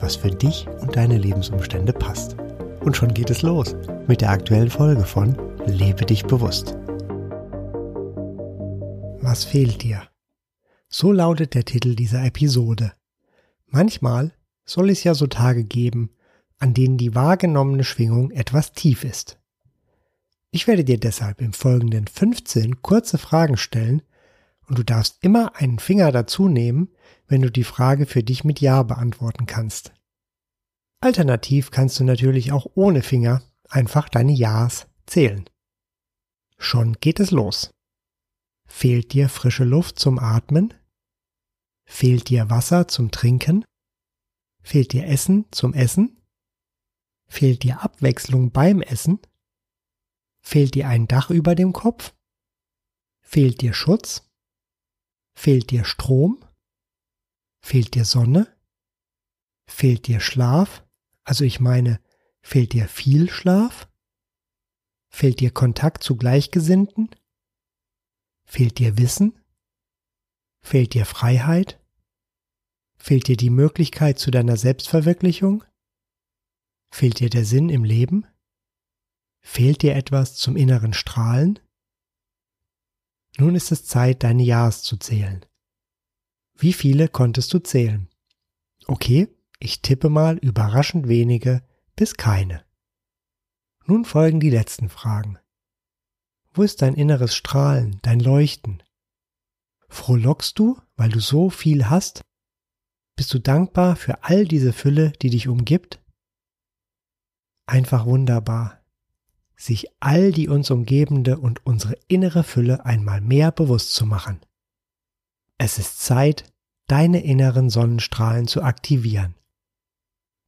was für dich und deine Lebensumstände passt. Und schon geht es los mit der aktuellen Folge von Lebe dich bewusst. Was fehlt dir? So lautet der Titel dieser Episode. Manchmal soll es ja so Tage geben, an denen die wahrgenommene Schwingung etwas tief ist. Ich werde dir deshalb im Folgenden 15 kurze Fragen stellen und du darfst immer einen Finger dazu nehmen, wenn du die Frage für dich mit Ja beantworten kannst. Alternativ kannst du natürlich auch ohne Finger einfach deine Ja's zählen. Schon geht es los. Fehlt dir frische Luft zum Atmen? Fehlt dir Wasser zum Trinken? Fehlt dir Essen zum Essen? Fehlt dir Abwechslung beim Essen? Fehlt dir ein Dach über dem Kopf? Fehlt dir Schutz? Fehlt dir Strom? Fehlt dir Sonne? Fehlt dir Schlaf? Also ich meine, fehlt dir viel Schlaf? Fehlt dir Kontakt zu Gleichgesinnten? Fehlt dir Wissen? Fehlt dir Freiheit? Fehlt dir die Möglichkeit zu deiner Selbstverwirklichung? Fehlt dir der Sinn im Leben? Fehlt dir etwas zum inneren Strahlen? Nun ist es Zeit, deine Ja's zu zählen. Wie viele konntest du zählen? Okay, ich tippe mal überraschend wenige bis keine. Nun folgen die letzten Fragen. Wo ist dein inneres Strahlen, dein Leuchten? Frohlockst du, weil du so viel hast? Bist du dankbar für all diese Fülle, die dich umgibt? Einfach wunderbar, sich all die uns umgebende und unsere innere Fülle einmal mehr bewusst zu machen. Es ist Zeit, deine inneren Sonnenstrahlen zu aktivieren.